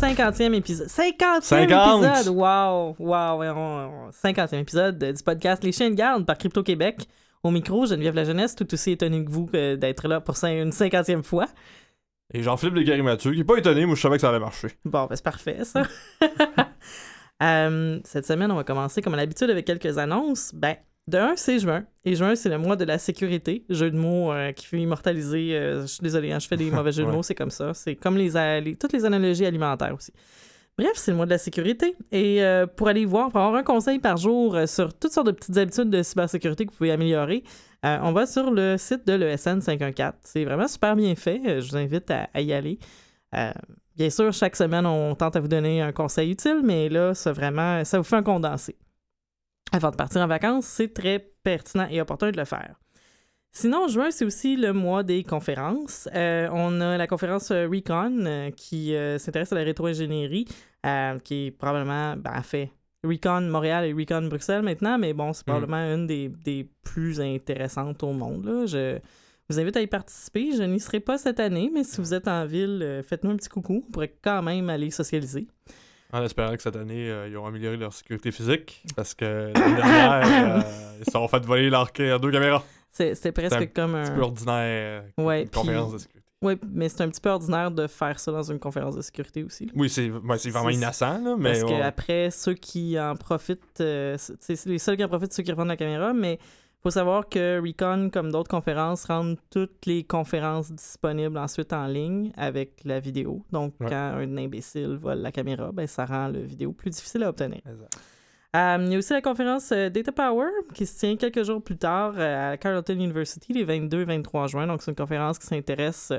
50e épisode. 50e 50! épisode! Wow! Wow! ouais, on- on- 50e épisode du podcast Les Chiens de garde par Crypto Québec. Au micro, Geneviève La Jeunesse, tout aussi étonné que vous euh, d'être là pour une 50e fois. Et Jean-Philippe Légaré-Mathieu, qui est pas étonné, moi je savais que ça allait marcher. Bon, ben c'est parfait, ça. Euh, cette semaine, on va commencer comme à l'habitude avec quelques annonces. Ben, de un, c'est juin. Et juin, c'est le mois de la sécurité. Jeu de mots euh, qui fait immortaliser. euh, je suis désolée, hein, je fais des mauvais jeux de mots, c'est comme ça. C'est comme les, toutes les analogies alimentaires aussi. Bref, c'est le mois de la sécurité. Et euh, pour aller voir, pour avoir un conseil par jour sur toutes sortes de petites habitudes de cybersécurité que vous pouvez améliorer, on va sur le site de l'ESN 514. C'est vraiment super bien fait. Je vous invite à, à y aller. Bien sûr, chaque semaine, on tente à vous donner un conseil utile, mais là, ça vraiment, ça vous fait un condensé. Avant de partir en vacances, c'est très pertinent et opportun de le faire. Sinon, juin, c'est aussi le mois des conférences. Euh, on a la conférence euh, Recon euh, qui euh, s'intéresse à la rétro-ingénierie, qui est probablement, ben, en fait, Recon Montréal et Recon Bruxelles maintenant, mais bon, c'est Mm. probablement une des, des plus intéressantes au monde. Là. Je vous invite à y participer. Je n'y serai pas cette année, mais si vous êtes en ville, faites-nous un petit coucou. On pourrait quand même aller socialiser. En espérant que cette année, euh, ils ont amélioré leur sécurité physique, parce que l'année dernière, euh, ils se sont fait voler leur deux caméras. C'est- C'était presque C'est un comme Un petit un. peu ordinaire, euh, Ouais, une conférence de sécurité. Oui, mais c'est un petit peu ordinaire de faire ça dans une conférence de sécurité aussi. là. Oui, c'est ouais, c'est vraiment C'est- innocent, là, mais... Parce que ouais. après, ceux qui en profitent, euh, c'est c'est les seuls qui en profitent, ceux qui revendent la caméra, mais faut savoir que Recon, comme d'autres conférences, rendent toutes les conférences disponibles ensuite en ligne avec la vidéo. Donc, Ouais. quand un imbécile vole la caméra, ben, ça rend la vidéo plus difficile à obtenir. Euh, il y a aussi la conférence euh, Data Power qui se tient quelques jours plus tard euh, à Carleton University les 22 et 23 juin. Donc, c'est une conférence qui s'intéresse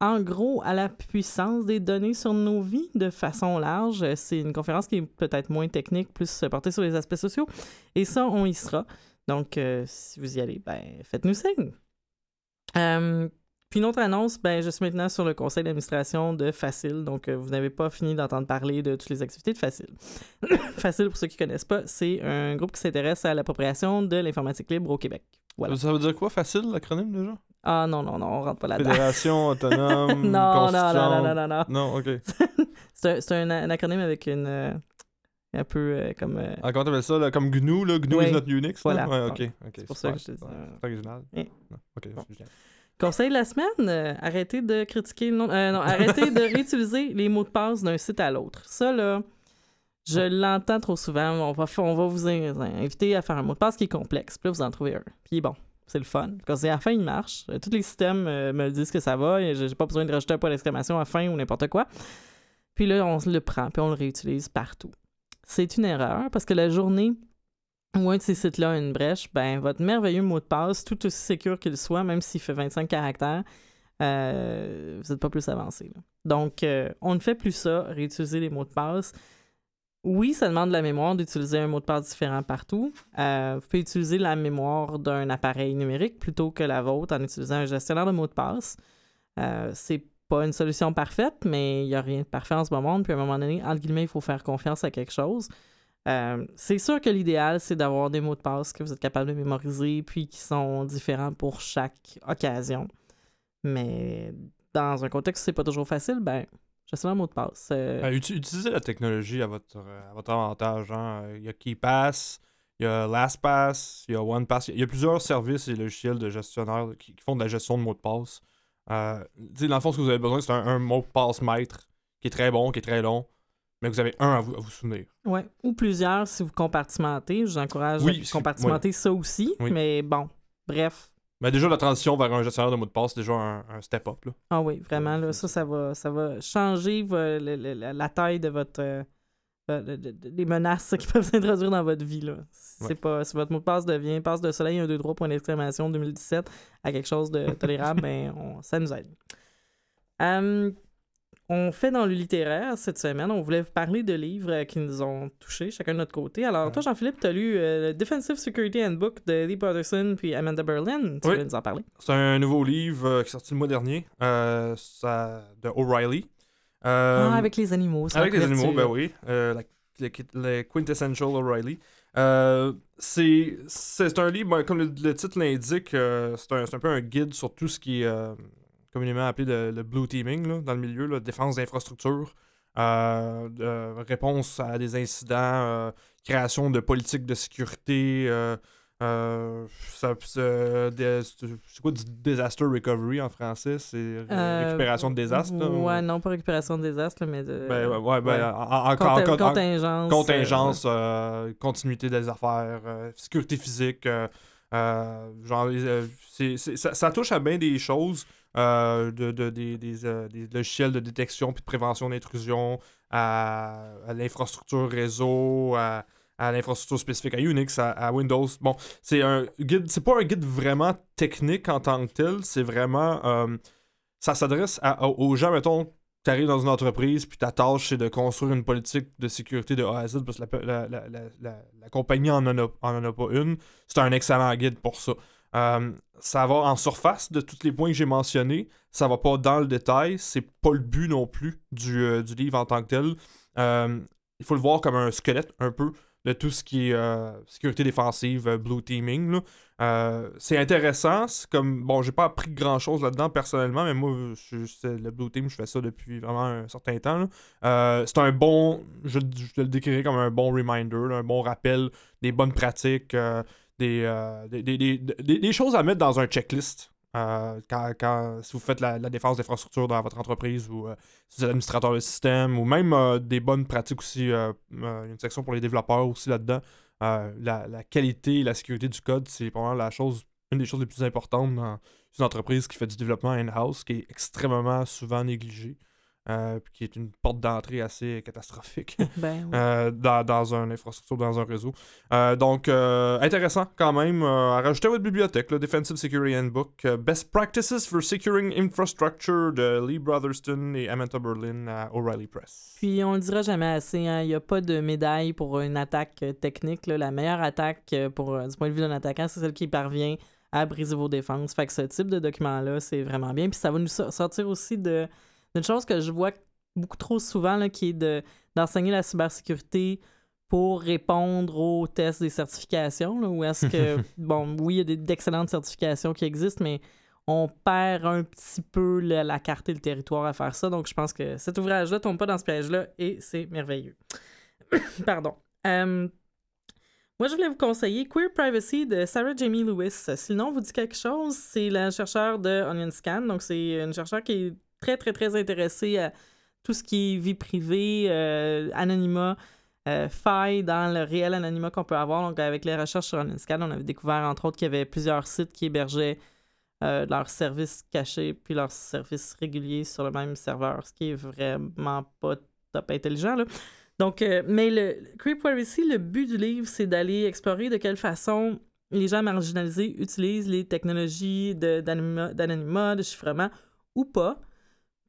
en gros à la puissance des données sur nos vies de façon large. C'est une conférence qui est peut-être moins technique, plus portée sur les aspects sociaux. Et ça, on y sera. Donc, euh, si vous y allez, ben, faites-nous signe. Euh, puis une autre annonce, ben, je suis maintenant sur le conseil d'administration de Facile, donc euh, vous n'avez pas fini d'entendre parler de toutes les activités de Facile. Facile, pour ceux qui ne connaissent pas, c'est un groupe qui s'intéresse à l'appropriation de l'informatique libre au Québec. Voilà. Ça veut dire quoi, facile, l'acronyme, déjà? Ah non, non, non, on rentre pas là-dedans. Fédération autonome, non, non, non, non, non, non, non. Non, OK. C'est un, c'est un, un acronyme avec une... un peu euh, comme... euh, Ah, comment t'appelles ça, là, comme GNU, là? GNU Ouais. is not Unix, là? Voilà. Ouais, OK, OK. C'est pour ça que je te dis, euh, C'est original. Non, OK, Bon. je viens. Conseil de la semaine, euh, arrêtez de critiquer le nom... non, arrêtez de réutiliser les mots de passe d'un site à l'autre. Ça, là, je l'entends trop souvent. On va, on va vous in- inviter à faire un mot de passe qui est complexe. Puis là, vous en trouvez un. Puis bon, c'est le fun. Parce qu'à la fin, il marche. Tous les systèmes me disent que ça va. et J'ai pas besoin de rajouter un point d'exclamation à la fin ou n'importe quoi. Puis là, on le prend, puis on le réutilise partout. C'est une erreur parce que la journée où un de ces sites-là a une brèche, ben, votre merveilleux mot de passe, tout aussi sécure qu'il soit, même s'il fait 25 caractères, euh, vous n'êtes pas plus avancé. Donc, euh, on ne fait plus ça, réutiliser les mots de passe. Oui, ça demande de la mémoire d'utiliser un mot de passe différent partout. Euh, vous pouvez utiliser la mémoire d'un appareil numérique plutôt que la vôtre en utilisant un gestionnaire de mots de passe. C'est pas une solution parfaite, mais il n'y a rien de parfait en ce moment. Puis à un moment donné, entre guillemets, il faut faire confiance à quelque chose. Euh, c'est sûr que l'idéal, c'est d'avoir des mots de passe que vous êtes capable de mémoriser, puis qui sont différents pour chaque occasion. Mais dans un contexte où c'est pas toujours facile, ben, gestionnaire de mot de passe. euh, uti- utilisez la technologie à votre, euh, avantage. hein. Il y a KeyPass, il y a LastPass, il y a OnePass. Il y a plusieurs services et logiciels de gestionnaire qui, qui font de la gestion de mots de passe. Euh, dans le fond, ce que vous avez besoin, c'est un, un mot de passe maître qui est très bon, qui est très long, mais vous avez un à vous, à vous souvenir. Ouais, ou plusieurs si vous compartimentez. Je vous encourage Oui, à compartimenter ça aussi. Oui. Mais bon, bref. Mais déjà, la transition vers un gestionnaire de mots de passe, c'est déjà un, un step-up. Ah oui, vraiment, là, ça, ça va, ça va changer vo- le- le- la, la taille de votre. Euh, euh, menaces qui peuvent s'introduire dans votre vie. Là. Si, Ouais. c'est pas, si votre mot de passe devient passe de soleil 1, 2, 3, point d'exclamation 2017 à quelque chose de tolérable, ben, on- ça nous aide. On fait dans le littéraire cette semaine. On voulait vous parler de livres euh, qui nous ont touchés, chacun de notre côté. Alors, Ouais. toi, Jean-Philippe, tu as lu euh, Defensive Security Handbook de Lee Patterson puis Amanda Berlin. Tu Oui. voulais nous en parler? C'est un nouveau livre euh, qui est sorti le mois dernier euh, ça, de O'Reilly. Euh, ah, avec les animaux. la Avec les animaux, ben oui. Euh, la- le, le Quintessential O'Reilly. Euh, c'est un livre, ben, comme le, le titre l'indique, c'est un, un peu un guide sur tout ce qui est communément appelé le, le blue teaming là, dans le milieu, la défense d'infrastructure. euh, réponse à des incidents, euh, création de politiques de sécurité. Euh, ça- c'est quoi du disaster recovery en français? C'est Euh, récupération de désastre là, ou- Ouais, non, pas récupération de désastre, mais de. Ben, ouais, ouais, ben, ouais. en- en- en- Contin- en- en- contingence. contingence, euh, continuité des affaires, sécurité physique. ça, ça touche à bien des choses, de, de- des, des, des logiciels de détection puis de prévention d'intrusion, à, à l'infrastructure réseau, à, à l'infrastructure spécifique à Unix, à, Windows. Bon, c'est un guide, c'est pas un guide vraiment technique en tant que tel, c'est vraiment, euh, ça s'adresse aux gens, mettons, tu arrives dans une entreprise, puis ta tâche, c'est de construire une politique de sécurité de A à Z, parce que la, la- la- la- compagnie en en a, pas une. C'est un excellent guide pour ça. Euh, ça va en surface de tous les points que j'ai mentionnés. Ça va pas dans le détail. C'est pas le but non plus du, euh, du livre en tant que tel. Il faut le voir comme un squelette un peu de tout ce qui est euh, sécurité défensive, euh, blue teaming. Euh, c'est intéressant. C'est comme bon, j'ai pas appris grand chose là-dedans personnellement, mais moi, le blue team, je fais ça depuis vraiment un certain temps. c'est un bon, je, je le décrirais comme un bon reminder, un bon rappel des bonnes pratiques, des, des- des- des- des choses à mettre dans un checklist. Euh, quand, quand- si vous faites la, la défense d'infrastructure dans votre entreprise ou euh, si vous êtes administrateur de système ou même euh, des bonnes pratiques aussi, une section pour les développeurs aussi là-dedans. La, la qualité et la sécurité du code, c'est probablement la chose, une des choses les plus importantes dans une entreprise qui fait du développement in-house, qui est extrêmement souvent négligée, euh, puis qui est une porte d'entrée assez catastrophique Ben, oui. euh, dans, dans une infrastructure, dans un réseau. Euh, donc, intéressant quand même à rajouter à votre bibliothèque, le Defensive Security Handbook, Best Practices for Securing Infrastructure de Lee Brotherston et Amanda Berlin à O'Reilly Press. Puis on le dira jamais assez, hein, il n'y a pas de médaille pour une attaque technique. là. La meilleure attaque pour, du point de vue d'un attaquant, c'est celle qui parvient à briser vos défenses. Fait que ce type de document-là, c'est vraiment bien. Puis ça va nous so- sortir aussi de d'une chose que je vois beaucoup trop souvent, là, qui est de, d'enseigner la cybersécurité pour répondre aux tests des certifications. Là, où est-ce que, bon, oui, il y a des- d'excellentes certifications qui existent, mais on perd un petit peu la carte et le territoire à faire ça. Donc, je pense que cet ouvrage-là tombe pas dans ce piège-là et c'est merveilleux. Pardon. Euh, moi, je voulais vous conseiller Queer Privacy de Sarah Jamie Lewis. Si le nom vous dit quelque chose, c'est la chercheure de Onion Scan. Donc, c'est une chercheure qui est très, très, très intéressée à tout ce qui est vie privée, euh, anonymat, euh, faille dans le réel anonymat qu'on peut avoir. Donc, avec les recherches sur Onion Scan, on avait découvert, entre autres, qu'il y avait plusieurs sites qui hébergeaient euh, leurs services cachés puis leurs services réguliers sur le même serveur, ce qui est vraiment pas top intelligent. Là. Donc, euh, mais le Creep Privacy, le but du livre, c'est d'aller explorer de quelle façon les gens marginalisés utilisent les technologies d'anonymat, de chiffrement ou pas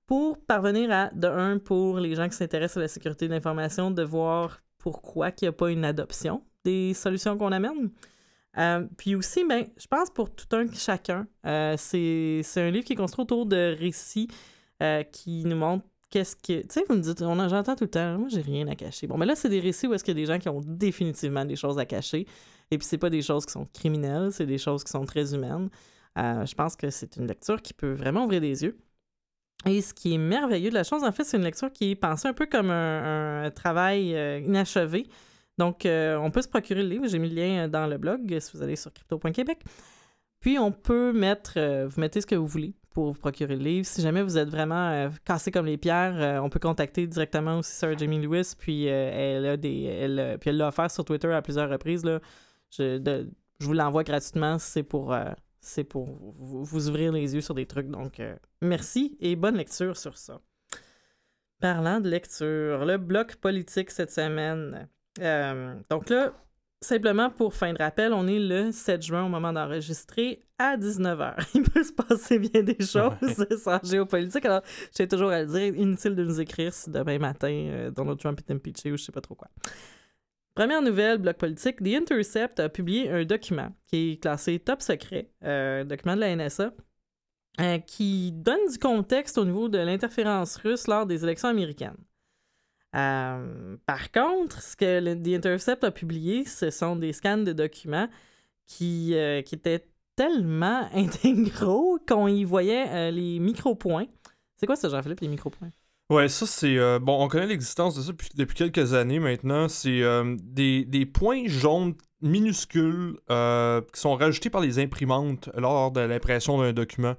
pour parvenir à, de un, pour les gens qui s'intéressent à la sécurité de l'information, de voir pourquoi il n'y a pas une adoption des solutions qu'on amène. Euh, puis aussi, ben, je pense pour tout un chacun, euh, c'est un livre qui est construit autour de récits euh, qui nous montrent qu'est-ce que. Tu sais, vous me dites, on en- j'entends tout le temps, moi j'ai rien à cacher. Bon, mais là, c'est des récits où est-ce qu'il y a des gens qui ont définitivement des choses à cacher. Et puis, c'est pas des choses qui sont criminelles, c'est des choses qui sont très humaines. Je pense que c'est une lecture qui peut vraiment ouvrir des yeux. Et ce qui est merveilleux de la chose, en fait, c'est une lecture qui est pensée un peu comme un, travail euh, inachevé. Donc, euh, on peut se procurer le livre. J'ai mis le lien euh, dans le blog si vous allez sur crypto.québec. Puis, on peut mettre, vous mettez ce que vous voulez pour vous procurer le livre. Si jamais vous êtes vraiment cassé comme les pierres, on peut contacter directement aussi Sarah Jamie Lewis. Puis, elle a des, elle, puis elle l'a offert sur Twitter à plusieurs reprises. Là. Je, je vous l'envoie gratuitement. C'est pour, c'est pour vous, vous ouvrir les yeux sur des trucs. Donc, euh, merci et bonne lecture sur ça. Parlant de lecture, le bloc politique cette semaine. Euh, donc là, simplement pour fin de rappel, on est le 7 juin au moment d'enregistrer à 19h. Il peut se passer bien des choses sans géopolitique. Alors, j'ai toujours à le dire, inutile de nous écrire si demain matin euh, Donald Trump est impeaché ou je sais pas trop quoi. Première nouvelle, bloc politique, The Intercept a publié un document qui est classé top secret, euh, document de la NSA, euh, qui donne du contexte au niveau de l'interférence russe lors des élections américaines. Euh, par contre, ce que The Intercept a publié, ce sont des scans de documents qui, qui étaient tellement intégraux qu'on y voyait les micro-points. C'est quoi ça, Jean-Philippe, les micro-points? Ouais, ça c'est. euh, bon, on connaît l'existence de ça depuis, quelques années maintenant. C'est euh, des, points jaunes minuscules euh, qui sont rajoutés par les imprimantes lors de l'impression d'un document.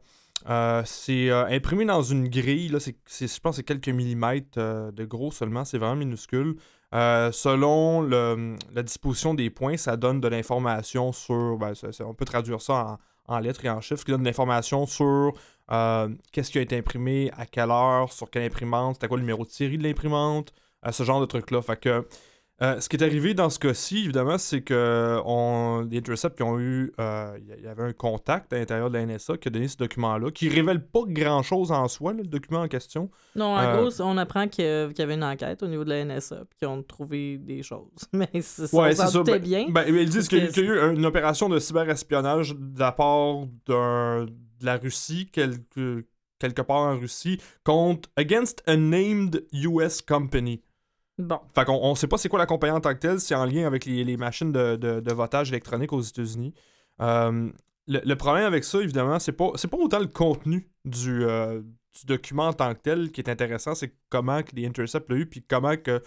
C'est imprimé dans une grille, là, c'est, je pense c'est quelques millimètres de gros seulement, c'est vraiment minuscule. Selon la disposition des points, ça donne de l'information sur. ben, on peut traduire ça en, en lettres et en chiffres, qui donne de l'information sur euh, qu'est-ce qui a été imprimé, à quelle heure, sur quelle imprimante, c'était quoi le numéro de série de l'imprimante, euh, ce genre de trucs-là. Fait que euh, ce qui est arrivé dans ce cas-ci, évidemment, c'est que on, les Intercept qui ont eu, il y- avait un contact à l'intérieur de la NSA qui a donné ce document-là, qui révèle pas grand-chose en soi, là, le document en question. Non, en gros, on apprend qu'il y avait une enquête au niveau de la NSA, puis qu'ils ont trouvé des choses. Mais c'est ça, Ouais, ça. Ben- bien. ben, ils disent qu'il y a eu une opération de cyberespionnage de la part d'un- de la Russie, quelque, quelque part en Russie, contre against a named US company. Bon, Fait qu'on on sait pas c'est quoi la compagnie en tant que telle, c'est en lien avec les, les machines de, de- de votage électronique aux États-Unis. Euh, le, le problème avec ça, évidemment, c'est pas, c'est pas autant le contenu du, euh, du document en tant que tel qui est intéressant, c'est comment que les Intercepts l'ont eu, puis comment que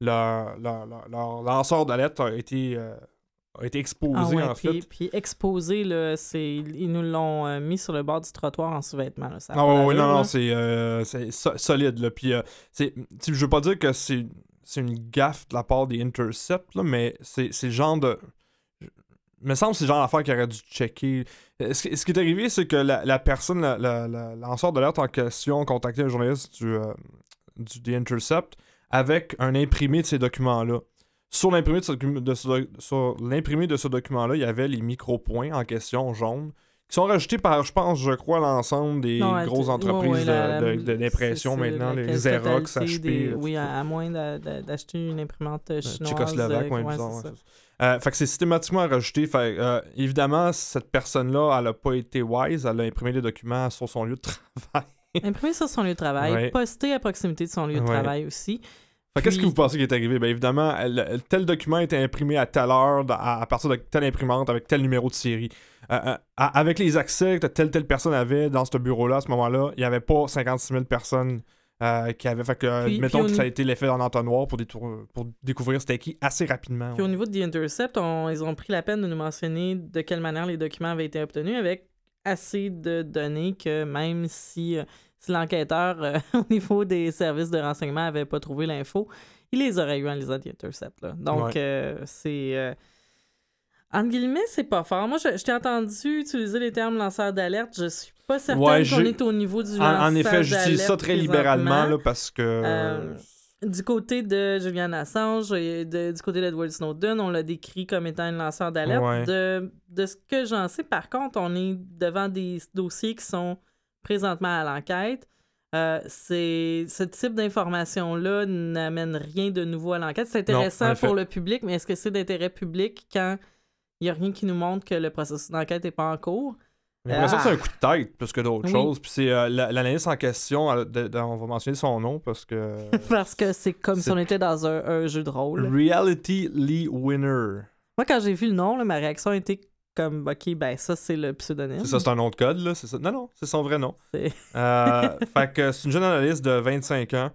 leur, leur, leur- leur lanceur d'alerte a été, euh, a été exposé, Ah ouais, en puis, fait. puis exposé, là, c'est, ils nous l'ont euh, mis sur le bord du trottoir en sous-vêtements. Ah ouais, non, non, c'est euh, so- solide, là. Puis, euh, c'est, je veux pas dire que c'est, c'est une gaffe de la part des Intercepts, là, mais c'est, c'est le genre de... Il me semble que c'est le genre d'affaire qu'il aurait dû checker. Ce, qui- ce qui est arrivé, c'est que la, la personne, la, la, la- lanceur d'alerte en question, a contacté un journaliste du, euh, du The Intercept avec un imprimé de ces documents-là. Sur l'imprimé de ce, docu- de ce doc- sur l'imprimé de ce document-là, il y avait les micro-points en question jaunes qui sont rajoutés par, je pense, je crois, l'ensemble des Non, grosses entreprises ouais, la- de- maintenant, les Xerox, HP. des- oui, à, à moins d'a- d'a- d'acheter une imprimante euh, chinoise. Tchécoslovaque, euh, bizarre, ça. ça. Euh, fait que c'est systématiquement rajouté. Fait, euh, évidemment, cette personne-là, elle a pas été wise. Elle a imprimé les documents sur son lieu de travail. Imprimé sur son lieu de travail, posté à proximité de son lieu de travail aussi. Qu'est-ce que vous pensez qui est arrivé? Ben évidemment, elle- tel document était imprimé à telle heure, à, à partir de telle imprimante, avec tel numéro de série. Euh, euh, à- avec les accès que telle telle personne avait dans ce bureau-là, à ce moment-là, il n'y avait pas 56 000 personnes euh, qui avaient. Fait que, Puis- mettons puis que ça a été l'effet en entonnoir pour, détour- pour découvrir c'était qui assez rapidement. Puis au niveau de The Intercept, on- ils ont pris la peine de nous mentionner de quelle manière les documents avaient été obtenus avec assez de données que même si, si l'enquêteur euh, au niveau des services de renseignement avait pas trouvé l'info, il les aurait eu en lisant The Intercept. là. Donc Ouais. euh, c'est... euh, entre guillemets, c'est pas fort. Moi, je, je t'ai entendu utiliser les termes lanceur d'alerte. Je suis pas certaine Ouais, qu'on est au niveau du En, en effet, j'utilise ça très libéralement là, parce que. Euh, Du côté de Julian Assange, et de- du côté d'Edward Snowden, on l'a décrit comme étant un lanceur d'alerte. Ouais. De, de ce que j'en sais, par contre, on est devant des dossiers qui sont présentement à l'enquête. Euh, ce type d'information-là n'amène rien de nouveau à l'enquête. C'est intéressant pour le public, mais est-ce que c'est d'intérêt public quand il n'y a rien qui nous montre que le processus d'enquête n'est pas en cours? J'ai l'impression que c'est Ah. un coup de tête plus que d'autres Oui. choses. Puis c'est euh, l'analyste en question, elle- de- de- on va mentionner son nom parce que. Parce que c'est comme si on était dans un, un jeu de rôle. Reality Lee Winner. Moi, quand j'ai vu le nom, là, ma réaction a été comme, OK, ben ça, c'est le pseudonyme. C'est ça, c'est un nom de code, là. C'est ça. Non, non, c'est son vrai nom. C'est- Euh, fait que c'est une jeune analyste de 25 ans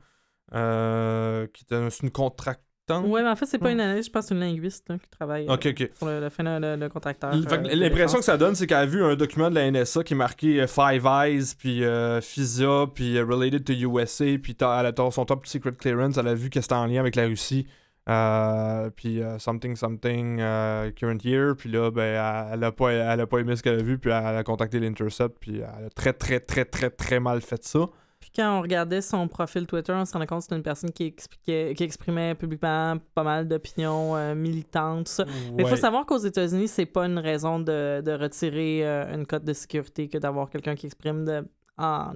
euh, qui est une contractante. Ouais, mais en fait, c'est pas une analyste, je pense que c'est une linguiste là, qui travaille euh, Ok, ok. pour le, le, fait- le, le contracteur. Fait que euh, L'impression que ça donne, c'est qu'elle a vu un document de la NSA qui est marqué euh, Five Eyes, puis euh, FISA, puis euh, Related to USA, puis ta- elle a son top secret clearance, elle a vu que c'était en lien avec la Russie, euh, puis euh, something something euh, current year, puis là, ben, elle, elle a pas, elle a pas aimé ce qu'elle a vu, puis elle a contacté l'Intercept, puis elle a très, très, très, très, très mal fait ça. Puis quand on regardait son profil Twitter, on se rendait compte que c'était une personne qui, expliquait, qui exprimait publiquement pas mal d'opinions euh, militantes, tout ça. Mais il faut savoir qu'aux États-Unis, c'est pas une raison de, de retirer une cote de sécurité que d'avoir quelqu'un qui exprime de, en,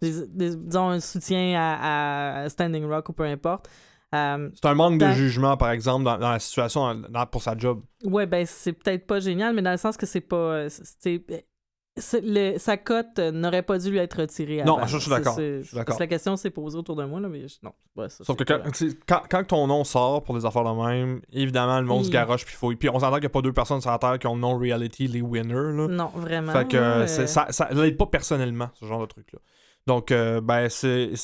des- des- disons un soutien à, à Standing Rock ou peu importe. Euh, C'est un manque de jugement, par exemple, dans, dans la situation dans- pour sa job. Ouais, ben c'est peut-être pas génial, mais dans le sens que c'est pas. euh, c'est- c'est- le- sa cote euh, n'aurait pas dû lui être retirée. Non, avant. je suis C'est- d'accord, c'est- je suis d'accord. La question s'est posée autour de moi, là, mais je- non. ouais, ça, Sauf que quand, quand, quand ton nom sort pour des affaires de même, évidemment, le monde se Oui. garoche puis fouille. Puis on s'entend qu'il n'y a pas deux personnes sur la Terre qui ont le nom reality, les winners. Là. Non, vraiment. Fait que euh, euh, ça, ça l'aide pas personnellement, ce genre de truc-là. Donc, euh, ben, c'est.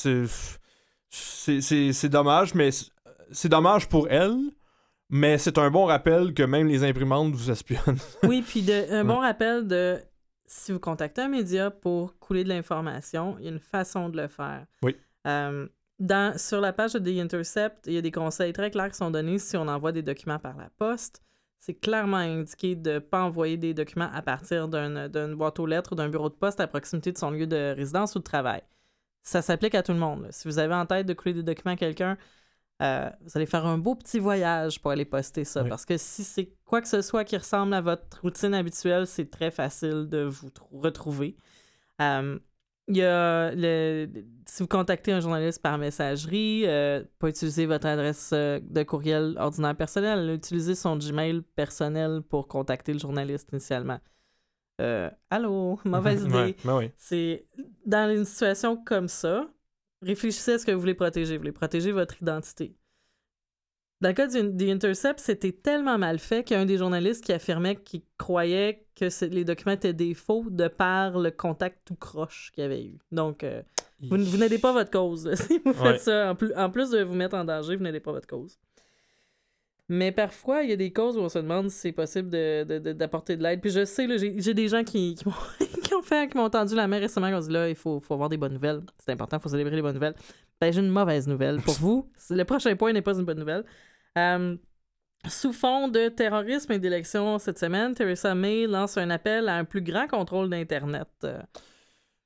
C'est- dommage, mais c'est- dommage pour elle, mais c'est un bon rappel que même les imprimantes vous espionnent. Oui, puis de, un bon rappel de si vous contactez un média pour couler de l'information, il y a une façon de le faire. Oui. Euh, dans, sur la page de The Intercept, il y a des conseils très clairs qui sont donnés si on envoie des documents par la poste. C'est clairement indiqué de ne pas envoyer des documents à partir d'un- d'une boîte aux lettres ou d'un bureau de poste à proximité de son lieu de résidence ou de travail. Ça s'applique à tout le monde. là. Si vous avez en tête de couler des documents à quelqu'un, euh, vous allez faire un beau petit voyage pour aller poster ça. Oui. Parce que si c'est quoi que ce soit qui ressemble à votre routine habituelle, c'est très facile de vous trou- retrouver. Euh, y a le, si vous contactez un journaliste par messagerie, euh, pas utiliser votre adresse euh, de courriel ordinaire personnelle, utilisez son Gmail personnel pour contacter le journaliste initialement. Euh, allô, mauvaise idée. Ouais, ben oui. C'est dans une situation comme ça, réfléchissez à ce que vous voulez protéger. Vous voulez protéger votre identité. Dans le cas du Intercept, c'était tellement mal fait qu'il y a un des journalistes qui affirmait qu'il croyait que les documents étaient des faux de par le contact tout croche qu'il y avait eu. Donc, euh, vous, vous n'aidez pas votre cause. là. Si vous faites ça, en plus, en plus de vous mettre en danger, vous n'aidez pas votre cause. Mais parfois, il y a des causes où on se demande si c'est possible de- de- de- d'apporter de, l'aide. Puis je sais, j'ai des gens qui, qui m'ont fait, qui m'ont tendu la main récemment, qui ont dit là, il faut, faut avoir des bonnes nouvelles. C'est important, il faut célébrer les bonnes nouvelles. Ben, j'ai une mauvaise nouvelle pour vous. Le prochain point n'est pas une bonne nouvelle. Euh, sous fond de terrorisme et d'élection cette semaine, Theresa May lance un appel à un plus grand contrôle d'Internet. Euh,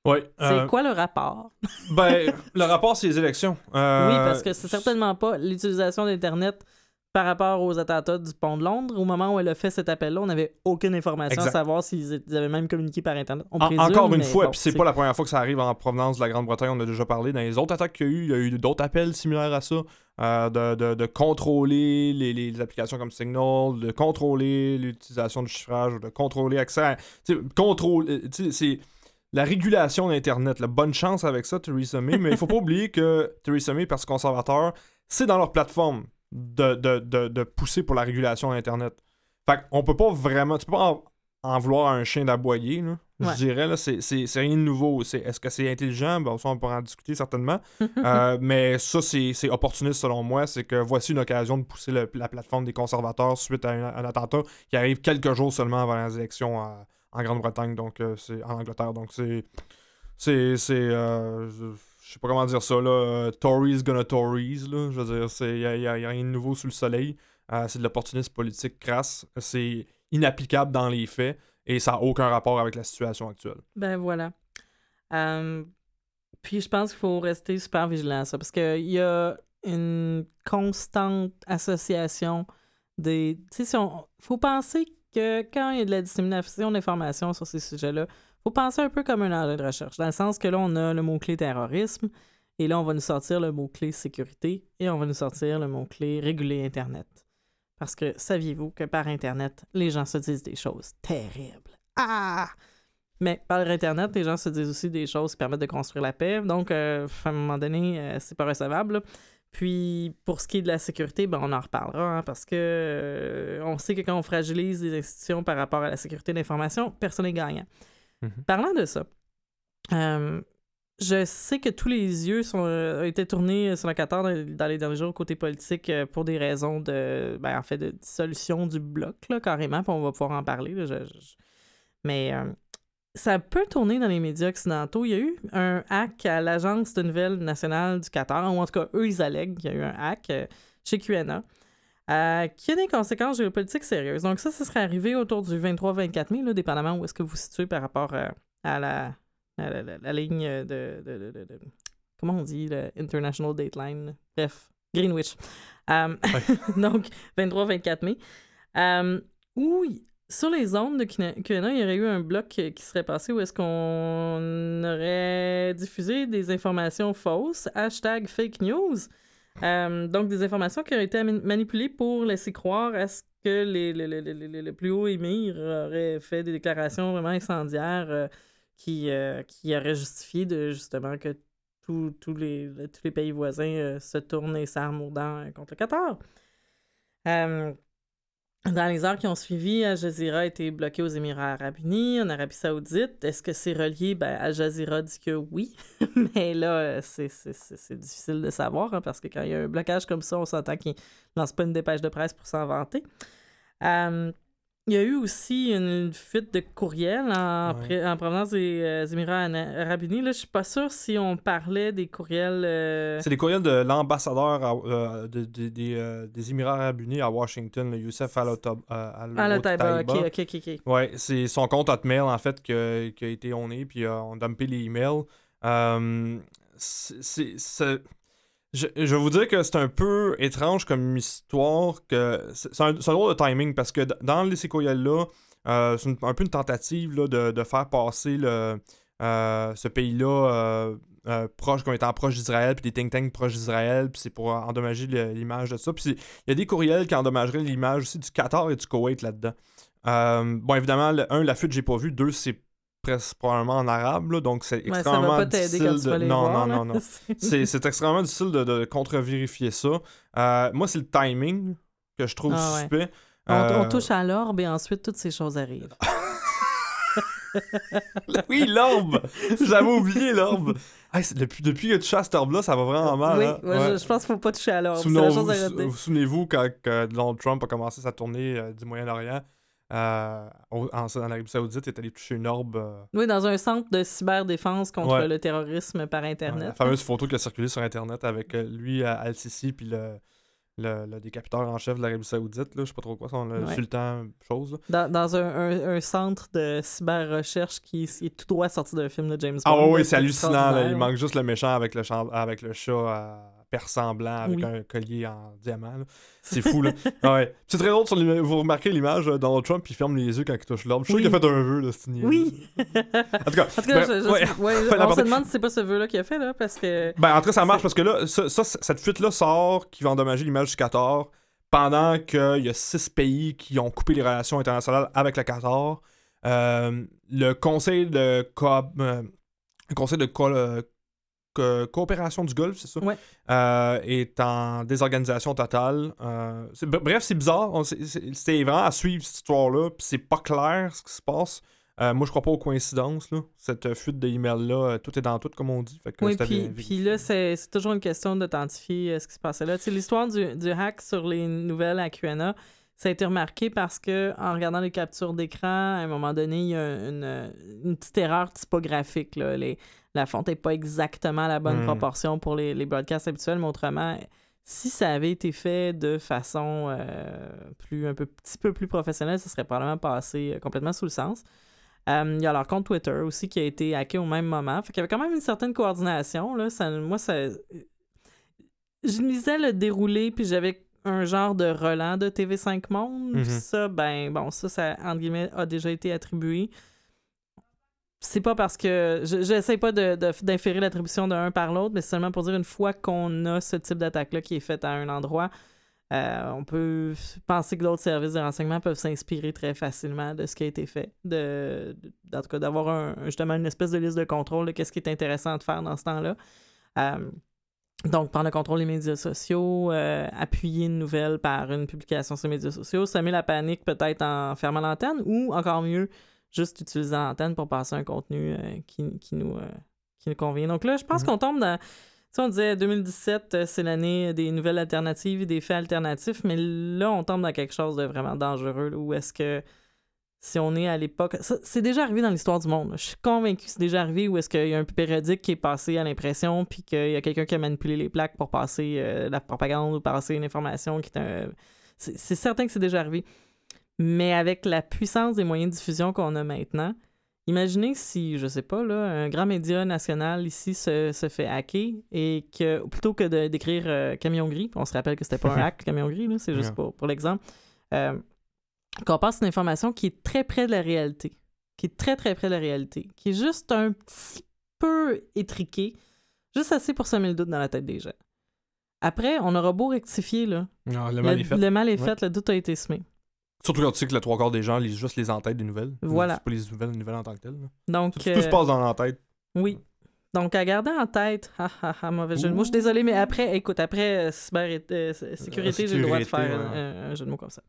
Ouais, C'est euh, quoi le rapport? ben, le rapport, c'est les élections. Euh, Oui, parce que c'est certainement pas l'utilisation d'Internet par rapport aux attentats du pont de Londres. Au moment où elle a fait cet appel-là, on n'avait aucune information à savoir s'ils ils avaient même communiqué par Internet. On En- présume, encore une fois, bon, puis c'est pas la première fois que ça arrive en provenance de la Grande-Bretagne, on a déjà parlé. Dans les autres attaques qu'il y a eu, il y a eu d'autres appels similaires à ça, euh, de, de- de contrôler les, applications comme Signal, de contrôler l'utilisation du chiffrage, de contrôler accès à... Contrôle, euh, c'est la régulation d'Internet. La bonne chance avec ça, Theresa May, mais il faut pas oublier que Theresa May, parce conservateur, c'est dans leur plateforme de, de, de, de pousser pour la régulation d'Internet. Fait qu'on peut pas vraiment... Tu peux pas en, en vouloir un chien d'aboyer, là. Ouais. Je dirais, là, c'est, c'est, c'est rien de nouveau. C'est, est-ce que c'est intelligent? Ben, ça, on pourra en discuter certainement. Euh, mais ça, c'est, c'est opportuniste selon moi. C'est que voici une occasion de pousser le- la plateforme des conservateurs suite à un, un attentat qui arrive quelques jours seulement avant les élections euh, en Grande-Bretagne, donc euh, c'est en Angleterre. Donc c'est. C'est. c'est euh, je, sais pas comment dire ça, là. euh, Tories gonna Tories, là. Je veux dire, il n'y a, y y a rien de nouveau sous le soleil. Euh, c'est de l'opportunisme politique crasse. C'est inapplicable dans les faits et ça n'a aucun rapport avec la situation actuelle. Ben voilà. Euh, puis je pense qu'il faut rester super vigilant à ça parce qu'il y a une constante association des. Tu sais, si on. faut penser que quand il y a de la dissémination d'informations sur ces sujets-là, faut penser un peu comme un engin de recherche. Dans le sens que là, on a le mot-clé terrorisme et là, on va nous sortir le mot-clé sécurité et on va nous sortir le mot-clé réguler Internet. Parce que saviez-vous que par Internet, les gens se disent des choses terribles? Ah! Mais par Internet, les gens se disent aussi des choses qui permettent de construire la paix. Donc, euh, à un moment donné, euh, c'est pas recevable. Puis, pour ce qui est de la sécurité, ben, on en reparlera, hein, parce que euh, on sait que quand on fragilise les institutions par rapport à la sécurité de l'information, personne n'est gagnant. Mhm. Parlant de ça, euh, je sais que tous les yeux sont, euh, ont été tournés sur le Qatar dans, les derniers jours côté politique euh, pour des raisons de, ben, en fait, de dissolution du bloc, là, carrément, puis on va pouvoir en parler. là, Mais euh, ça peut tourner dans les médias occidentaux. Il y a eu un hack à l'Agence de nouvelles nationales du Qatar, ou en tout cas, eux, ils allèguent qu'il y a eu un hack chez QNA. Euh, qui a des conséquences géopolitiques sérieuses. Donc ça, ça serait arrivé autour du 23-24 mai, là, dépendamment où est-ce que vous vous situez par rapport euh, à la, à la, la- la ligne de, de- de- de- de- Comment on dit, le International Dateline? Bref, Greenwich. Euh, donc, 23-24 mai. Euh, où, sur les zones de QNA, il y aurait eu un bloc qui qui serait passé où est-ce qu'on aurait diffusé des informations fausses, hashtag fake news? Euh, donc, des informations qui auraient été mani- manipulées pour laisser croire à ce que les, le plus haut émir aurait fait des déclarations vraiment incendiaires euh, qui, euh, qui auraient justifié de, justement que tous les, le- tous les pays voisins se tournent et s'arment contre le Qatar. Euh, Dans les heures qui ont suivi, Al Jazeera a été bloqué aux Émirats arabes unis, en Arabie saoudite. Est-ce que c'est relié? Ben, Al Jazeera dit que oui, mais là, c'est difficile de savoir, hein, parce que quand il y a un blocage comme ça, on s'entend qu'il ne lance pas une dépêche de presse pour s'en vanter. Euh, il y a eu aussi une fuite de courriel en, en provenance des euh, Émirats arabes unis. Là, je suis pas sûr si on parlait des courriels. Euh, c'est des courriels de l'ambassadeur euh, des Émirats arabes unis à Washington, le Youssef Al-Otaiba. ok, ok, ok. ok. Ouais, c'est son compte Hotmail en fait qui a, qui a été honné, puis on a dumpé les emails. c'est je, vais vous dire que c'est un peu étrange comme histoire. que C'est un, drôle de timing parce que dans les séquoias-là, euh, c'est un peu une tentative là, de, faire passer le, euh, ce pays-là euh, proche, comme étant proche d'Israël, puis des think tanks proches d'Israël, puis c'est pour endommager l'image de ça. Puis il y a des courriels qui endommageraient l'image aussi du Qatar et du Koweït là-dedans. bon, évidemment, un, la fuite, j'ai pas vu. Deux, c'est probablement en arabe, donc c'est extrêmement difficile de... non, non, non, non, c'est extrêmement difficile de, contre-vérifier ça. Euh, moi, c'est le timing que je trouve ah, suspect. On, on, euh, touche à l'orbe et ensuite toutes ces choses arrivent. oui, l'orbe! J'avais oublié l'orbe. depuis, depuis que tu touches à cet orbe-là, ça va vraiment mal. Oui, hein? Je, je, pense qu'il ne faut pas toucher à l'orbe. Souvenez-vous souvenez quand Donald Trump a commencé sa tournée euh, du Moyen-Orient euh, en, Arabie Saoudite est allé toucher une orbe. Euh, oui, dans un centre de cyberdéfense contre le terrorisme par Internet. la fameuse photo qui a circulé sur Internet avec euh, lui, Al-Sisi, puis le, le, décapiteur en chef de l'Arabie Saoudite, là, je sais pas trop quoi, son, le sultan, chose. Dans, dans un, un, centre de cyber-recherche qui est tout droit sorti d'un film de James ah Bond. Ah oui, c'est hallucinant. il manque juste le méchant avec le, avec le chat semblant avec un collier en diamant. C'est fou, là. ouais. C'est très drôle, sur vous remarquez l'image, euh, Donald Trump, il ferme les yeux quand il touche l'orbe. Je suis sûr qu'il a fait un vœu, là, Oui! en tout cas, en tout cas je, ouais, on se demande si c'est pas ce vœu-là qu'il a fait, là, parce que... Ben, en tout cas, ça marche, parce que là, ça, cette fuite-là sort qui va endommager l'image du Qatar pendant qu'il y a six pays qui ont coupé les relations internationales avec le Qatar. Euh, le conseil de coop... Euh, le conseil de co coopération du Golfe, c'est ça? Euh, est en désorganisation totale. Euh, bref, c'est bizarre. C'est vraiment à suivre cette histoire-là. Puis c'est pas clair ce qui se passe. Euh, moi, je crois pas aux coïncidences. Là. Cette fuite d'emails-là, tout est dans tout, comme on dit. oui, puis, puis là, c'est toujours une question d'authentifier ce qui se passait là. L'histoire du, du, hack sur les nouvelles à QAnon, ça a été remarqué parce que en regardant les captures d'écran, à un moment donné, il y a une, une petite erreur typographique. Là. Les, la fonte n'est pas exactement la bonne hmm. proportion pour les, les, broadcasts habituels, mais autrement, si ça avait été fait de façon euh, plus un peu, petit peu plus professionnelle, ça serait probablement passé euh, complètement sous le sens. Euh, il y a leur compte Twitter aussi qui a été hacké au même moment. Fait qu'il y avait quand même une certaine coordination. Là. Ça, moi, ça. Je lisais le déroulé, puis j'avais un genre de relan de TV5 Monde. Mm-hmm. Ça, ben, bon, ça, ça, entre guillemets, a déjà été attribué c'est pas parce que j'essaie pas d'inférer l'attribution d'un par l'autre, mais c'est seulement pour dire une fois qu'on a ce type d'attaque-là qui est faite à un endroit, euh, on peut penser que d'autres services de renseignement peuvent s'inspirer très facilement de ce qui a été fait. De, en tout cas, d'avoir justement une espèce de liste de contrôle de qu'est-ce qui est intéressant de faire dans ce temps-là. Euh, donc, prendre le contrôle des médias sociaux, euh, appuyer une nouvelle par une publication sur les médias sociaux, semer la panique peut-être en fermant l'antenne ou encore mieux, juste utiliser l'antenne pour passer un contenu euh, qui, nous, euh, qui nous convient. Donc là, je pense mhm. qu'on tombe dans. Tu on disait 2017, euh, c'est l'année des nouvelles alternatives, des faits alternatifs, mais là, on tombe dans quelque chose de vraiment dangereux. Où est-ce que si on est à l'époque. C'est déjà arrivé dans l'histoire du monde. Je suis convaincu que c'est déjà arrivé où est-ce qu'il y a un périodique qui est passé à l'impression, puis qu'il y a quelqu'un qui a manipulé les plaques pour passer la propagande ou passer une information qui est un. C'est certain que c'est déjà arrivé. Mais avec la puissance des moyens de diffusion qu'on a maintenant, imaginez si, je sais pas, là, un grand média national ici se, fait hacker et que plutôt que d'écrire euh, Camion Gris, on se rappelle que c'était pas un hack, Camion Gris, c'est juste pour, pour l'exemple, euh, qu'on passe une information qui est très près de la réalité, qui est très très près de la réalité, qui est juste un petit peu étriquée, juste assez pour semer le doute dans la tête des gens. Après, on aura beau rectifier, là. Ah, le, mal est fait. Le mal est fait, le doute a été semé. Surtout quand tu sais que le trois quarts des gens lisent juste les entêtes des nouvelles. Voilà. C'est pas les nouvelles, les nouvelles en tant que telles. Donc, tout, se passe dans l'entête. Oui. Donc, à garder en tête, ha ha ha, mauvais jeu de mots. Je suis désolé, mais après, écoute, après euh, cyber euh, sécurité, j'ai le droit de faire un, jeu de mots comme ça.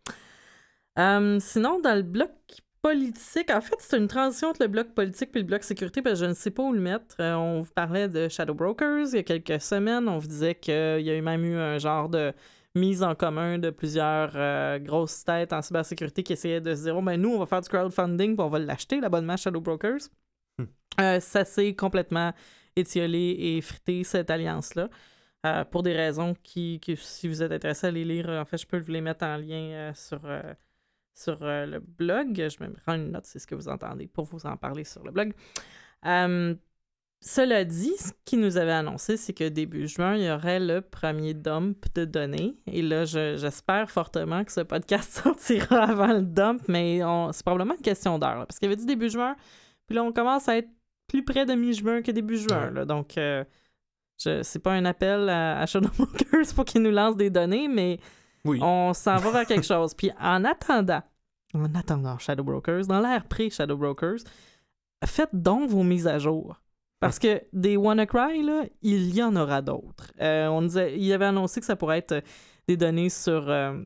Euh, sinon, dans le bloc politique, en fait, c'est une transition entre le bloc politique et le bloc sécurité, parce que je ne sais pas où le mettre. Euh, on vous parlait de Shadow Brokers il y a quelques semaines. On vous disait qu'il y a eu même eu un genre de mise en commun de plusieurs euh, grosses têtes en cybersécurité qui essayaient de se dire oh, ben nous, on va faire du crowdfunding puis on va l'acheter, l'abonnement Shadow Brokers. Hmm. Euh, ça s'est complètement étiolé et frité, cette alliance-là. Euh, pour des raisons qui, qui, si vous êtes intéressé à les lire, en fait, je peux vous les mettre en lien sur, sur le blog. Je me prends une note, c'est ce que vous entendez, pour vous en parler sur le blog. Cela dit, ce qu'ils nous avait annoncé, c'est que début juin, il y aurait le premier dump de données. Et là, j'espère fortement que ce podcast sortira avant le dump, mais c'est probablement une question d'heure. Parce qu'il avait dit début juin, puis là, on commence à être plus près de mi-juin que début juin. donc, euh, c'est pas un appel à, à pour qu'ils nous lancent des données, mais on s'en va vers quelque chose. Puis en attendant, en attendant Shadowbrokers, dans l'ère pré-Shadowbrokers, faites donc vos mises à jour. Parce que des WannaCry, là, il y en aura d'autres. Euh, on disait, il avait annoncé que ça pourrait être des données sur euh,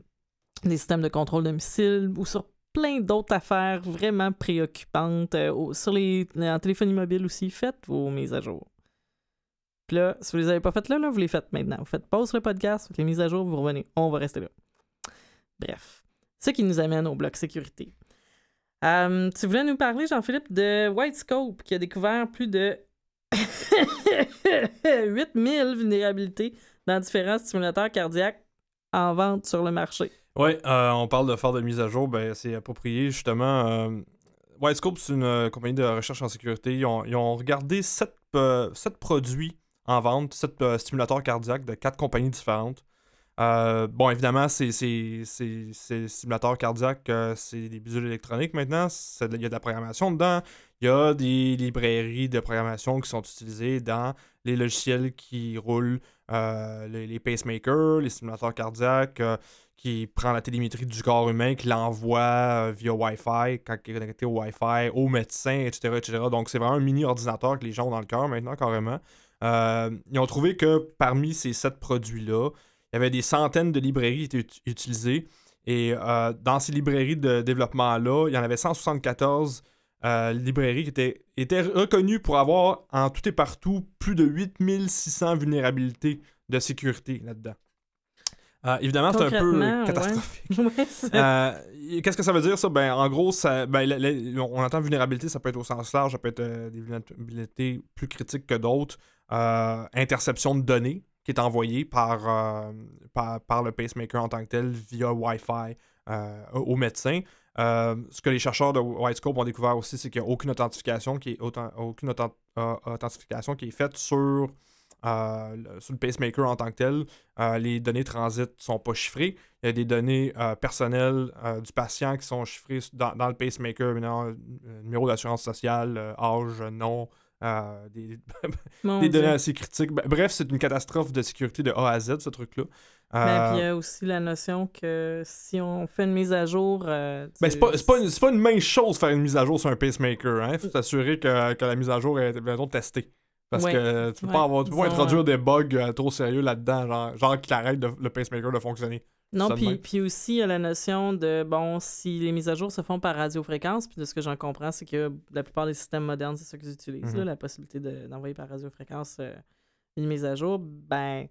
des systèmes de contrôle de missiles ou sur plein d'autres affaires vraiment préoccupantes. Euh, sur les, en téléphonie mobile aussi, faites vos mises à jour. Là, si vous les avez pas faites là, là, vous les faites maintenant. Vous faites pause le podcast, faites les mises à jour, vous revenez. On va rester là. Bref. Ce qui nous amène au bloc sécurité. tu voulais nous parler, Jean-Philippe, de Whitescope, qui a découvert plus de 8000 vulnérabilités dans différents stimulateurs cardiaques en vente sur le marché. Oui, euh, on parle de faire de mise à jour, ben, c'est approprié justement. Euh, Whitescope, c'est une euh, compagnie de recherche en sécurité. Ils ont, regardé 7, produits en vente, 7 stimulateurs cardiaques de 4 compagnies différentes. bon, évidemment, ces, stimulateurs cardiaques, c'est des bidules électroniques maintenant. Il y a de la programmation dedans. Il y a des librairies de programmation qui sont utilisées dans les logiciels qui roulent euh, les, pacemakers, les simulateurs cardiaques, euh, qui prend la télémétrie du corps humain, qui l'envoie euh, via Wi-Fi, quand il est connecté au Wi-Fi, au médecin, etc. etc. Donc c'est vraiment un mini ordinateur que les gens ont dans le cœur maintenant, carrément. Ils ont trouvé que parmi ces sept produits-là, il y avait des centaines de librairies qui étaient utilisées. Et dans ces librairies de développement-là, il y en avait 174 euh, librairie qui était, était reconnue pour avoir en tout et partout plus de 8600 vulnérabilités de sécurité là-dedans. Euh, évidemment, c'est un peu catastrophique. Euh, qu'est-ce que ça veut dire, ça? Ben, en gros, ça, ben, on entend vulnérabilité, ça peut être au sens large, ça peut être des vulnérabilités plus critiques que d'autres. Interception de données qui est envoyée par, par, le pacemaker en tant que tel via Wi-Fi au médecin. Euh, ce que les chercheurs de Whitescope ont découvert aussi, c'est qu'il n'y a aucune authentification qui est, euh, faite sur, euh, le, sur le pacemaker en tant que tel. les données transit ne sont pas chiffrées. Il y a des données personnelles du patient qui sont chiffrées dans, le pacemaker, numéro d'assurance sociale, âge, nom, des, des données assez critiques. Bref, c'est une catastrophe de sécurité de A à Z, ce truc-là. Mais ben, puis il y a aussi la notion que si on fait une mise à jour. Euh, ben, c'est pas, pas, une, pas une mince chose faire une mise à jour sur un pacemaker. Il hein? faut s'assurer que, que, la mise à jour est bientôt testée. Parce que tu peux pas, avoir, tu peux introduire des bugs euh, trop sérieux là-dedans, genre, genre qu'il arrête le pacemaker de fonctionner. Non, puis, puis aussi, il y a la notion de, bon, si les mises à jour se font par radiofréquence, puis de ce que j'en comprends, c'est que la plupart des systèmes modernes, c'est ça qu'ils utilisent, mhm. la possibilité d'envoyer par radiofréquence euh, une mise à jour, ben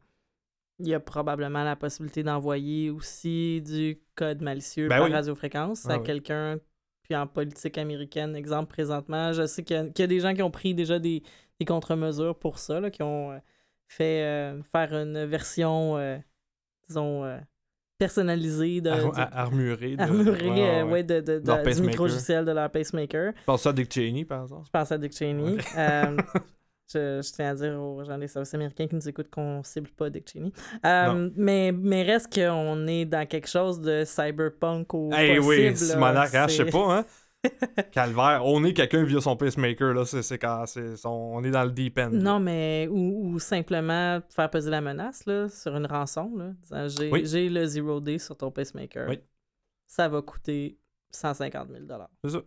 il y a probablement la possibilité d'envoyer aussi du code malicieux ben par radiofréquence à quelqu'un. Puis en politique américaine, exemple présentement, je sais qu'il y, a des gens qui ont pris déjà des, contre-mesures pour ça, qui ont euh, fait euh, faire une version, euh, disons, personnalisée. De, armurée. armurée, ouais, de, de, du micro-logiciel de leur pacemaker. Je pense à Dick Cheney, par exemple. Je pense à Dick Cheney. Je, tiens à dire aux gens des services américains qui nous écoutent qu'on cible pas Dick Cheney. Euh, mais, mais reste qu'on est dans quelque chose de cyberpunk ou hey, possible. oui, Simonac, hein, je sais pas, hein? Calvaire, on est quelqu'un via son pacemaker, là, c'est quand on est dans le deep end. Non, mais ou, simplement faire peser la menace là, sur une rançon. Là, j'ai, le zero day sur ton pacemaker. Ça va coûter 150 000 C'est ça.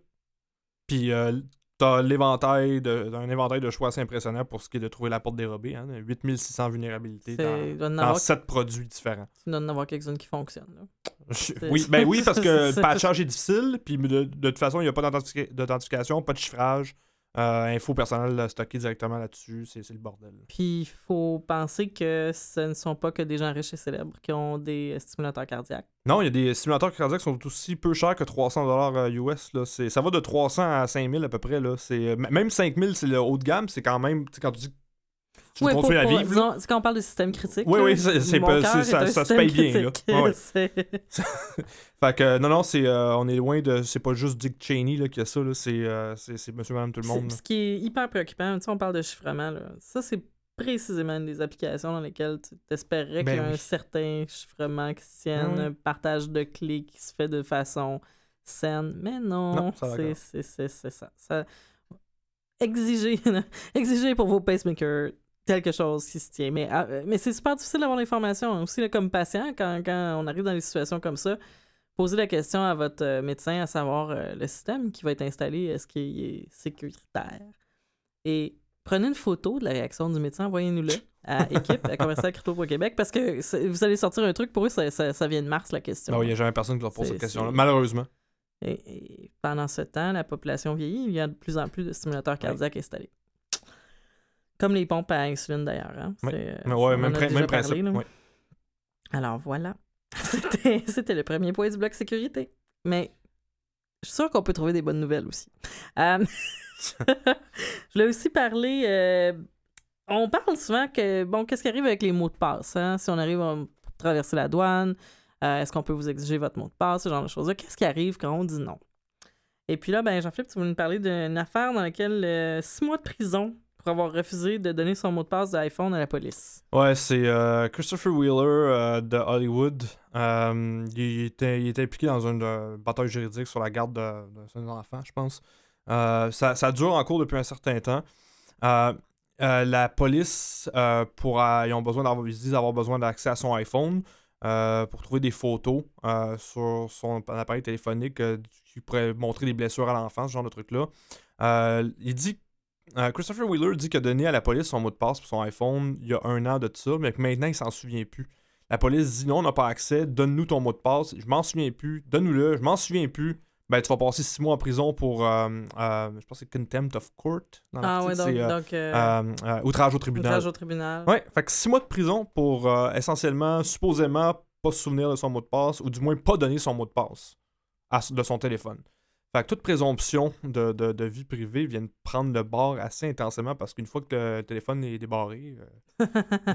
Puis euh, t'as l'éventail de, un éventail de choix assez impressionnant pour ce qui est de trouver la porte dérobée. Hein, 8600 vulnérabilités dans, dans avoir- 7 produits différents. Il doit en avoir quelques-unes qui fonctionnent. Je- Oui, ben oui, parce que le patchage est difficile, puis de, de toute façon, il n'y a pas d'authentification, pas de chiffrage, euh, info personnelle stockée directement là-dessus, c'est le bordel. Puis il faut penser que ce ne sont pas que des gens riches et célèbres qui ont des stimulateurs cardiaques. Non, il y a des simulateurs cardiaques qui sont aussi peu chers que 300$ US. Là. C'est- Ça va de 300 à 5000 à peu près. Là. Même 5000, c'est le haut de gamme, c'est quand même, quand tu dis Ouais, à vivre, c'est quand on parle de système critique. Oui, là, oui, c'est- mon pas- ça- un ça se paye bien, là. Ouais, Fait que non, non, c'est, euh, on est loin de. C'est pas juste Dick Cheney là, qui a ça, là, c'est, euh, c'est, c'est monsieur, madame, tout le monde. Ce qui est hyper préoccupant, tu sais, on parle de chiffrement, là. ça c'est précisément des applications dans lesquelles tu espérais Ben qu'il y a un oui. certain chiffrement qui se tienne, oui. un partage de clés qui se fait de façon saine. Mais non, Non, c'est ça. ça... Exigez, exigez pour vos pacemakers quelque chose qui se tient. Mais, ah, euh, mais c'est super difficile d'avoir l'information. Aussi, là, comme patient, quand, quand on arrive dans des situations comme ça, posez la question à votre euh, médecin à savoir euh, le système qui va être installé, est-ce qu'il est sécuritaire? Et prenez une photo de la réaction du médecin, envoyez-nous-le à équipe, à commercial Québec, parce que vous allez sortir un truc, pour eux, ça, ça- ça vient de Mars, la question. Non, il n'y a jamais personne qui leur pose cette question-là, malheureusement. Et, et pendant ce temps, la population vieillit, il y a de plus en plus de stimulateurs cardiaques installés. Comme les pompes à insuline d'ailleurs. Hein? Oui. Euh, Mais ouais, même, parlé, principe. Alors voilà. C'était c'était le premier point du bloc sécurité. Mais je suis sûre qu'on peut trouver des bonnes nouvelles aussi. Euh, je voulais aussi parler. euh, on parle souvent que, bon, qu'est-ce qui arrive avec les mots de passe? hein? Si on arrive à traverser la douane, euh, est-ce qu'on peut vous exiger votre mot de passe, ce genre de choses-là? Qu'est-ce qui arrive quand on dit non? Et puis là, ben, Jean-Philippe, tu voulais nous parler d'une affaire dans laquelle six mois de prison pour avoir refusé de donner son mot de passe d'iPhone à la police. Ouais, c'est euh, Christopher Wheeler euh, de Hollywood. Euh, il, était, impliqué dans une bataille juridique sur la garde de, son enfant, je pense. Ça, dure en cours depuis un certain temps. La police, pourra- ils ont besoin d'avoir, ils disent avoir besoin d'accès à son iPhone pour trouver des photos sur son appareil téléphonique qui pourraient montrer des blessures à l'enfant, ce genre de truc-là. Il dit euh, Christopher Wheeler dit qu'il a donné à la police son mot de passe pour son iPhone il y a un an de ça, mais que maintenant il s'en souvient plus. La police dit non, on n'a pas accès, donne-nous ton mot de passe. Je m'en souviens plus, donne-nous-le, je m'en souviens plus. Ben, tu vas passer six mois en prison pour, euh, euh, je pense que c'est contempt of court. Dans Ah l'article, donc, outrage au tribunal. outrage au tribunal. Ouais, fait que six mois de prison pour essentiellement, supposément, pas se souvenir de son mot de passe, ou du moins pas donner son mot de passe à- de son téléphone. Fait que toute présomption de, de- de vie privée vient de prendre le bord assez intensément parce qu'une fois que le téléphone est débarré,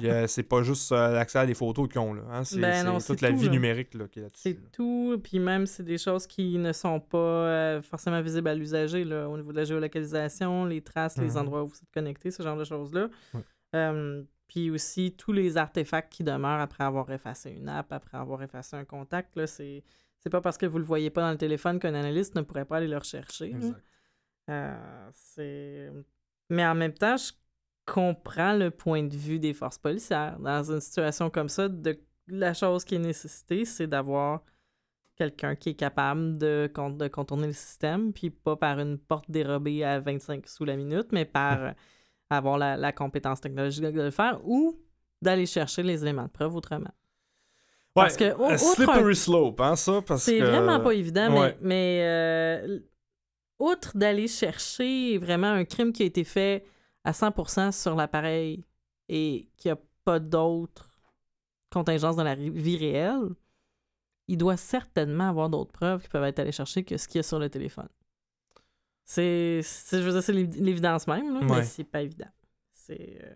euh, c'est pas juste euh, l'accès à des photos qu'ils ont. Là, hein, c'est Ben toute la vie là. numérique là, qui est là-dessus. C'est tout, puis même c'est des choses qui ne sont pas euh, forcément visibles à l'usager, au niveau de la géolocalisation, les traces, les Mhm. endroits où vous êtes connecté, ce genre de choses-là. Puis aussi tous les artefacts qui demeurent après avoir effacé une app, après avoir effacé un contact, là, c'est... C'est pas parce que vous le voyez pas dans le téléphone qu'un analyste ne pourrait pas aller le rechercher. Exact. Euh, c'est... Mais en même temps, je comprends le point de vue des forces policières. Dans une situation comme ça, de... la chose qui est nécessitée, c'est d'avoir quelqu'un qui est capable de, de contourner le système, puis pas par une porte dérobée à 25 sous la minute, mais par avoir la, la compétence technologique de le faire ou d'aller chercher les éléments de preuve autrement. Parce que, slippery un- slope, hein, ça, parce C'est que... vraiment pas évident, mais, mais euh, outre d'aller chercher vraiment un crime qui a été fait à 100% sur l'appareil et qu'il n'y a pas d'autres contingences dans la vie réelle, il doit certainement avoir d'autres preuves qui peuvent être allées chercher que ce qu'il y a sur le téléphone. C'est, je veux dire, c'est l'évi- l'évidence même, là, mais Ouais. c'est pas évident. C'est... euh,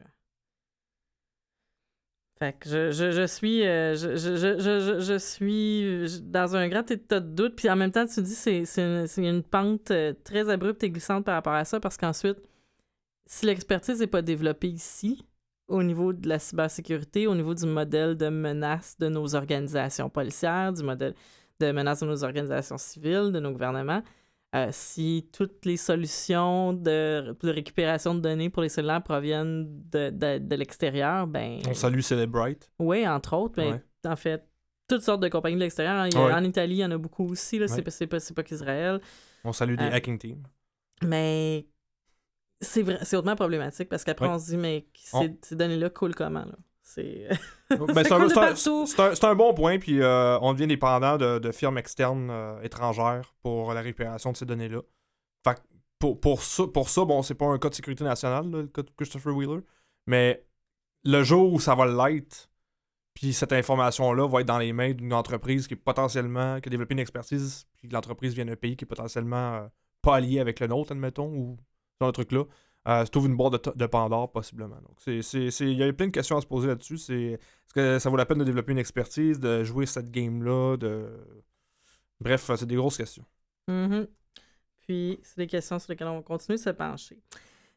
Je, je, je suis, euh, je, je, je, suis dans un grand état de doute. Puis en même temps, tu dis c'est une, une pente euh, très abrupte et glissante par rapport à ça parce qu'ensuite, si l'expertise n'est pas développée ici, au niveau de la cybersécurité, au niveau du modèle de menace de nos organisations policières, du modèle de menace de nos organisations civiles, de nos gouvernements, euh, si toutes les solutions de, de récupération de données pour les cellulaires proviennent de, de, de l'extérieur, ben... On salue Celebrite. Oui, entre autres, mais Ouais. en fait, toutes sortes de compagnies de l'extérieur. Ouais. En Italie, il y en a beaucoup aussi, là, Ouais. pas- c'est pas, qu'Israël. On salue des Euh, hacking teams. Mais c'est hautement problématique parce qu'après, on se dit, mais On- ces données-là coulent comment, là? C'est... Ben, c'est un- bon point, puis euh, on devient dépendant de, de firmes externes euh, étrangères pour la récupération de ces données-là. Fait que pour, pour, ça, pour ça, bon, c'est pas un cas de sécurité nationale, là, le cas de Christopher Wheeler, mais le jour où ça va l'être, puis cette information-là va être dans les mains d'une entreprise qui est potentiellement, qui a développé une expertise, puis que l'entreprise vient d'un pays qui est potentiellement euh, pas allié avec le nôtre, admettons, ou ce genre de truc-là, euh, ça ouvre une boîte de, Pandore, possiblement. Donc, il y a plein de questions à se poser là-dessus. C'est, est-ce que ça vaut la peine de développer une expertise, de jouer cette game-là, de... Bref, euh, c'est des grosses questions. Mhm. Puis, c'est des questions sur lesquelles on va continuer de se pencher.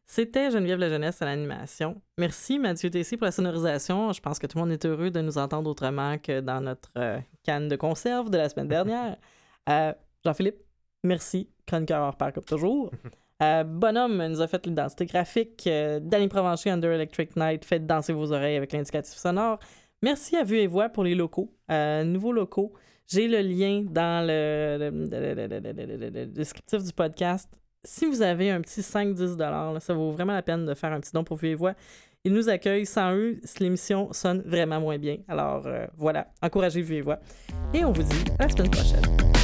C'était Geneviève La Jeunesse à l'animation. Merci Mathieu Tessy pour la sonorisation. Je pense que tout le monde est heureux de nous entendre autrement que dans notre euh, canne de conserve de la semaine dernière. Euh, Jean-Philippe, merci. Chroniqueur hors pair comme toujours. Euh, Bonhomme nous a fait l'identité graphique. Euh, Danny Provencher, Under Electric Night, fait danser vos oreilles avec l'indicatif sonore. Merci à Vue et Voix pour les locaux, euh, nouveaux locaux. J'ai le lien dans le descriptif du podcast. Si vous avez un petit 5-10 là, ça vaut vraiment la peine de faire un petit don pour Vue et Voix. Ils nous accueillent. Sans eux, l'émission sonne vraiment moins bien. Alors euh, voilà, encouragez Vue et Voix. Et on vous dit à la semaine prochaine.